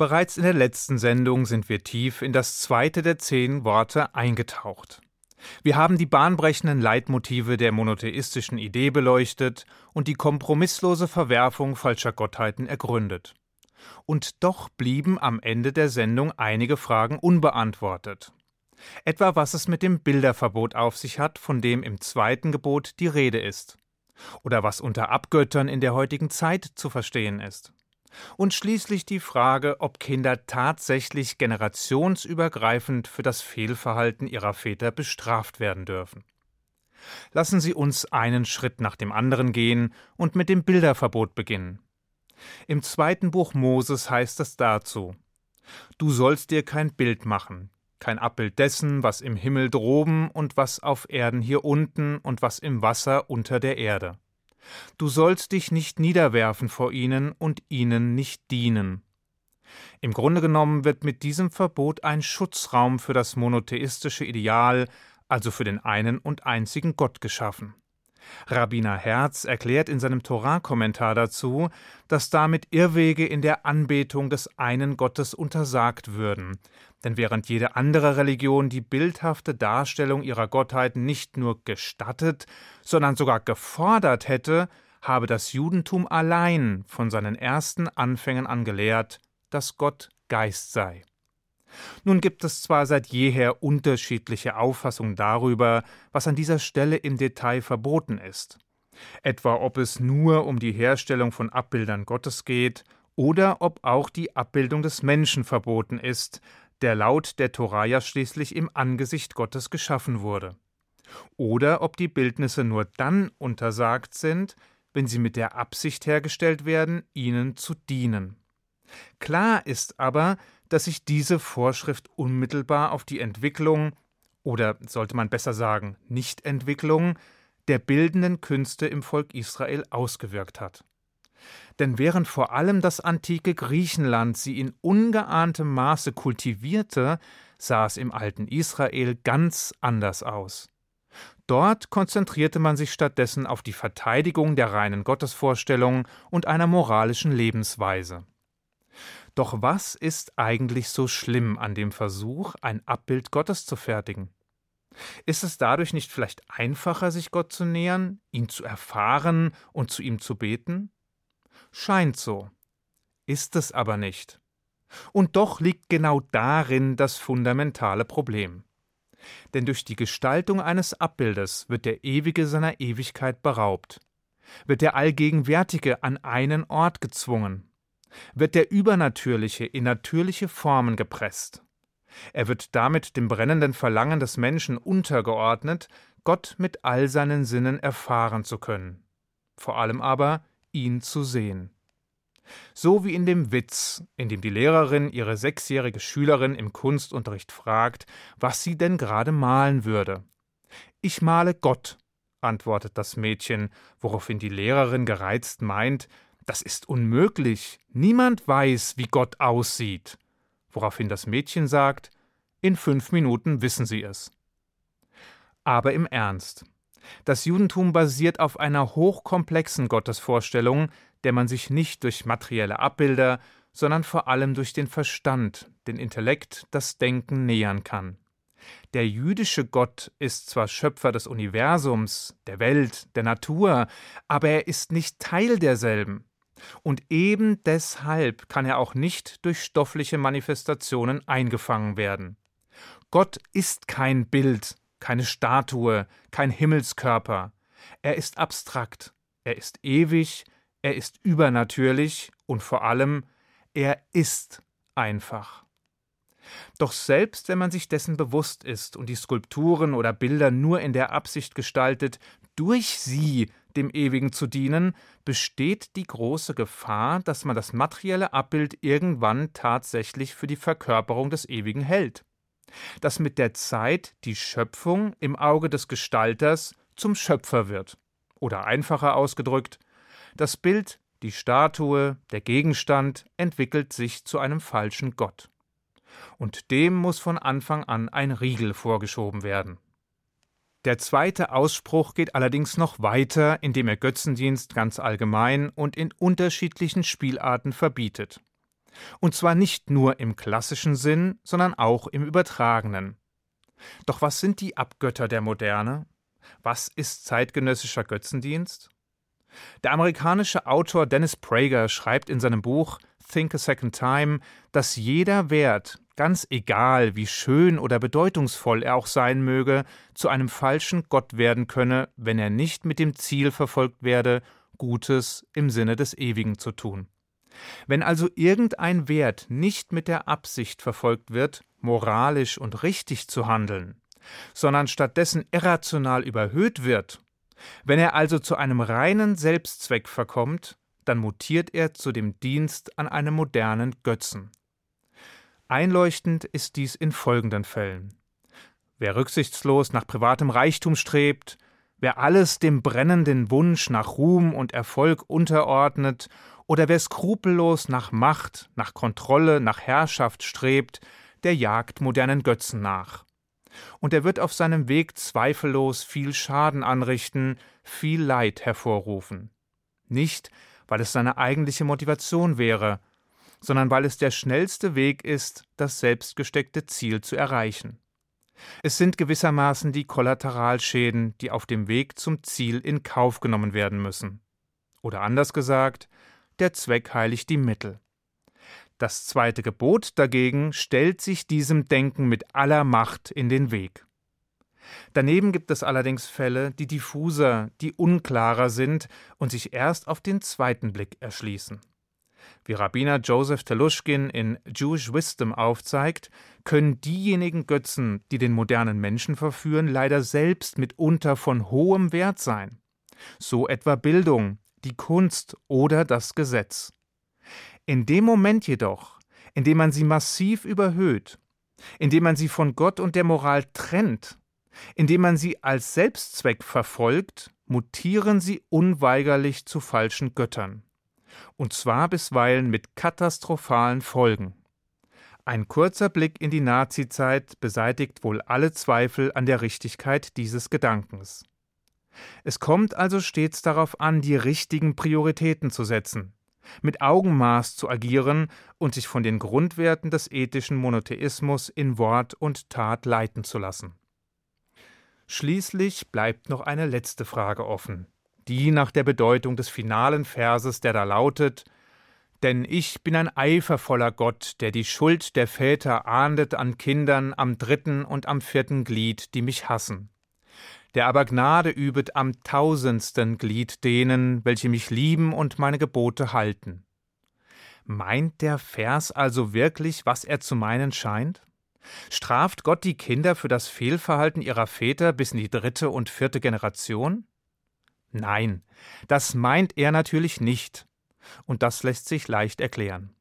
Bereits in der letzten Sendung sind wir tief in das zweite der zehn Worte eingetaucht. Wir haben die bahnbrechenden Leitmotive der monotheistischen Idee beleuchtet und die kompromisslose Verwerfung falscher Gottheiten ergründet. Und doch blieben am Ende der Sendung einige Fragen unbeantwortet. Etwa was es mit dem Bilderverbot auf sich hat, von dem im zweiten Gebot die Rede ist. Oder was unter Abgöttern in der heutigen Zeit zu verstehen ist. Und schließlich die Frage, ob Kinder tatsächlich generationsübergreifend für das Fehlverhalten ihrer Väter bestraft werden dürfen. Lassen Sie uns einen Schritt nach dem anderen gehen und mit dem Bilderverbot beginnen. Im zweiten Buch Moses heißt es dazu Du sollst dir kein Bild machen, kein Abbild dessen, was im Himmel droben und was auf Erden hier unten und was im Wasser unter der Erde. Du sollst dich nicht niederwerfen vor ihnen und ihnen nicht dienen. Im Grunde genommen wird mit diesem Verbot ein Schutzraum für das monotheistische Ideal, also für den einen und einzigen Gott geschaffen. Rabbiner Herz erklärt in seinem Torah-Kommentar dazu, dass damit Irrwege in der Anbetung des einen Gottes untersagt würden. Denn während jede andere Religion die bildhafte Darstellung ihrer Gottheit nicht nur gestattet, sondern sogar gefordert hätte, habe das Judentum allein von seinen ersten Anfängen an gelehrt, dass Gott Geist sei. Nun gibt es zwar seit jeher unterschiedliche Auffassungen darüber, was an dieser Stelle im Detail verboten ist. Etwa ob es nur um die Herstellung von Abbildern Gottes geht oder ob auch die Abbildung des Menschen verboten ist, der laut der Torah ja schließlich im Angesicht Gottes geschaffen wurde. Oder ob die Bildnisse nur dann untersagt sind, wenn sie mit der Absicht hergestellt werden, ihnen zu dienen. Klar ist aber, dass sich diese Vorschrift unmittelbar auf die Entwicklung oder sollte man besser sagen Nichtentwicklung der bildenden Künste im Volk Israel ausgewirkt hat. Denn während vor allem das antike Griechenland sie in ungeahntem Maße kultivierte, sah es im alten Israel ganz anders aus. Dort konzentrierte man sich stattdessen auf die Verteidigung der reinen Gottesvorstellung und einer moralischen Lebensweise. Doch was ist eigentlich so schlimm an dem Versuch, ein Abbild Gottes zu fertigen? Ist es dadurch nicht vielleicht einfacher, sich Gott zu nähern, ihn zu erfahren und zu ihm zu beten? Scheint so. Ist es aber nicht. Und doch liegt genau darin das fundamentale Problem. Denn durch die Gestaltung eines Abbildes wird der Ewige seiner Ewigkeit beraubt, wird der Allgegenwärtige an einen Ort gezwungen, wird der Übernatürliche in natürliche Formen gepresst. Er wird damit dem brennenden Verlangen des Menschen untergeordnet, Gott mit all seinen Sinnen erfahren zu können, vor allem aber ihn zu sehen. So wie in dem Witz, in dem die Lehrerin ihre sechsjährige Schülerin im Kunstunterricht fragt, was sie denn gerade malen würde. Ich male Gott, antwortet das Mädchen, woraufhin die Lehrerin gereizt meint, das ist unmöglich. Niemand weiß, wie Gott aussieht. Woraufhin das Mädchen sagt, in fünf Minuten wissen Sie es. Aber im Ernst. Das Judentum basiert auf einer hochkomplexen Gottesvorstellung, der man sich nicht durch materielle Abbilder, sondern vor allem durch den Verstand, den Intellekt, das Denken nähern kann. Der jüdische Gott ist zwar Schöpfer des Universums, der Welt, der Natur, aber er ist nicht Teil derselben. Und eben deshalb kann er auch nicht durch stoffliche Manifestationen eingefangen werden. Gott ist kein Bild, keine Statue, kein Himmelskörper. Er ist abstrakt, er ist ewig, er ist übernatürlich und vor allem, er ist einfach. Doch selbst wenn man sich dessen bewusst ist und die Skulpturen oder Bilder nur in der Absicht gestaltet, durch sie dem Ewigen zu dienen, besteht die große Gefahr, dass man das materielle Abbild irgendwann tatsächlich für die Verkörperung des Ewigen hält. Dass mit der Zeit die Schöpfung im Auge des Gestalters zum Schöpfer wird. Oder einfacher ausgedrückt, das Bild, die Statue, der Gegenstand entwickelt sich zu einem falschen Gott. Und dem muss von Anfang an ein Riegel vorgeschoben werden. Der zweite Ausspruch geht allerdings noch weiter, indem er Götzendienst ganz allgemein und in unterschiedlichen Spielarten verbietet. Und zwar nicht nur im klassischen Sinn, sondern auch im übertragenen. Doch was sind die Abgötter der Moderne? Was ist zeitgenössischer Götzendienst? Der amerikanische Autor Dennis Prager schreibt in seinem Buch Think a Second Time, dass jeder Wert, ganz egal wie schön oder bedeutungsvoll er auch sein möge, zu einem falschen Gott werden könne, wenn er nicht mit dem Ziel verfolgt werde, Gutes im Sinne des Ewigen zu tun. Wenn also irgendein Wert nicht mit der Absicht verfolgt wird, moralisch und richtig zu handeln, sondern stattdessen irrational überhöht wird, wenn er also zu einem reinen Selbstzweck verkommt, dann mutiert er zu dem Dienst an einem modernen Götzen. Einleuchtend ist dies in folgenden Fällen. Wer rücksichtslos nach privatem Reichtum strebt, wer alles dem brennenden Wunsch nach Ruhm und Erfolg unterordnet oder wer skrupellos nach Macht, nach Kontrolle, nach Herrschaft strebt, der jagt modernen Götzen nach. Und er wird auf seinem Weg zweifellos viel Schaden anrichten, viel Leid hervorrufen. Nicht, weil es seine eigentliche Motivation wäre, sondern weil es der schnellste Weg ist, das selbstgesteckte Ziel zu erreichen. Es sind gewissermaßen die Kollateralschäden, die auf dem Weg zum Ziel in Kauf genommen werden müssen. Oder anders gesagt, der Zweck heiligt die Mittel. Das zweite Gebot dagegen stellt sich diesem Denken mit aller Macht in den Weg. Daneben gibt es allerdings Fälle, die diffuser, die unklarer sind und sich erst auf den zweiten Blick erschließen. Wie Rabbiner Joseph Telushkin in Jewish Wisdom aufzeigt, können diejenigen Götzen, die den modernen Menschen verführen, leider selbst mitunter von hohem Wert sein. So etwa Bildung, die Kunst oder das Gesetz. In dem Moment jedoch, in dem man sie massiv überhöht, indem man sie von Gott und der Moral trennt, indem man sie als Selbstzweck verfolgt, mutieren sie unweigerlich zu falschen Göttern. Und zwar bisweilen mit katastrophalen Folgen. Ein kurzer Blick in die Nazizeit beseitigt wohl alle Zweifel an der Richtigkeit dieses Gedankens. Es kommt also stets darauf an, die richtigen Prioritäten zu setzen, mit Augenmaß zu agieren und sich von den Grundwerten des ethischen Monotheismus in Wort und Tat leiten zu lassen. Schließlich bleibt noch eine letzte Frage offen, die nach der Bedeutung des finalen Verses, der da lautet Denn ich bin ein eifervoller Gott, der die Schuld der Väter ahndet an Kindern am dritten und am vierten Glied, die mich hassen der aber Gnade übet am tausendsten Glied denen, welche mich lieben und meine Gebote halten. Meint der Vers also wirklich, was er zu meinen scheint? Straft Gott die Kinder für das Fehlverhalten ihrer Väter bis in die dritte und vierte Generation? Nein, das meint er natürlich nicht. Und das lässt sich leicht erklären.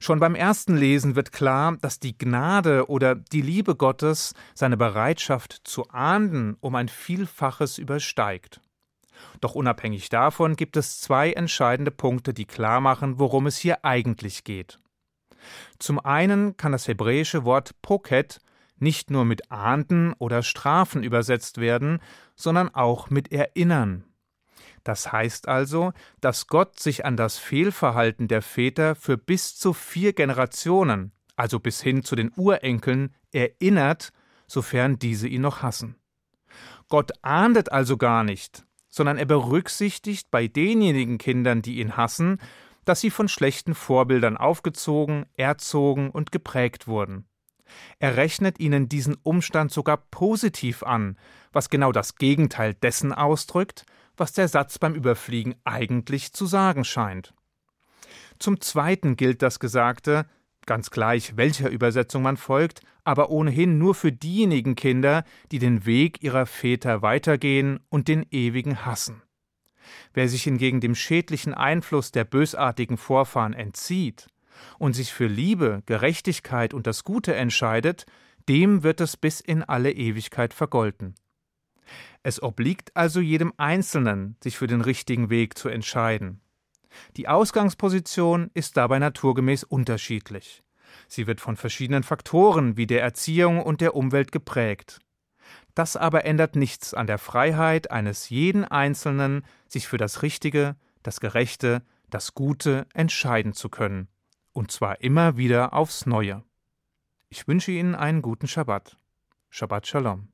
Schon beim ersten Lesen wird klar, dass die Gnade oder die Liebe Gottes seine Bereitschaft zu ahnden um ein Vielfaches übersteigt. Doch unabhängig davon gibt es zwei entscheidende Punkte, die klar machen, worum es hier eigentlich geht. Zum einen kann das hebräische Wort Poket nicht nur mit ahnden oder strafen übersetzt werden, sondern auch mit erinnern. Das heißt also, dass Gott sich an das Fehlverhalten der Väter für bis zu vier Generationen, also bis hin zu den Urenkeln, erinnert, sofern diese ihn noch hassen. Gott ahndet also gar nicht, sondern er berücksichtigt bei denjenigen Kindern, die ihn hassen, dass sie von schlechten Vorbildern aufgezogen, erzogen und geprägt wurden. Er rechnet ihnen diesen Umstand sogar positiv an, was genau das Gegenteil dessen ausdrückt, was der Satz beim Überfliegen eigentlich zu sagen scheint. Zum Zweiten gilt das Gesagte, ganz gleich welcher Übersetzung man folgt, aber ohnehin nur für diejenigen Kinder, die den Weg ihrer Väter weitergehen und den ewigen hassen. Wer sich hingegen dem schädlichen Einfluss der bösartigen Vorfahren entzieht und sich für Liebe, Gerechtigkeit und das Gute entscheidet, dem wird es bis in alle Ewigkeit vergolten. Es obliegt also jedem Einzelnen, sich für den richtigen Weg zu entscheiden. Die Ausgangsposition ist dabei naturgemäß unterschiedlich. Sie wird von verschiedenen Faktoren wie der Erziehung und der Umwelt geprägt. Das aber ändert nichts an der Freiheit eines jeden Einzelnen, sich für das Richtige, das Gerechte, das Gute entscheiden zu können und zwar immer wieder aufs Neue. Ich wünsche Ihnen einen guten Schabbat. Shabbat Shalom.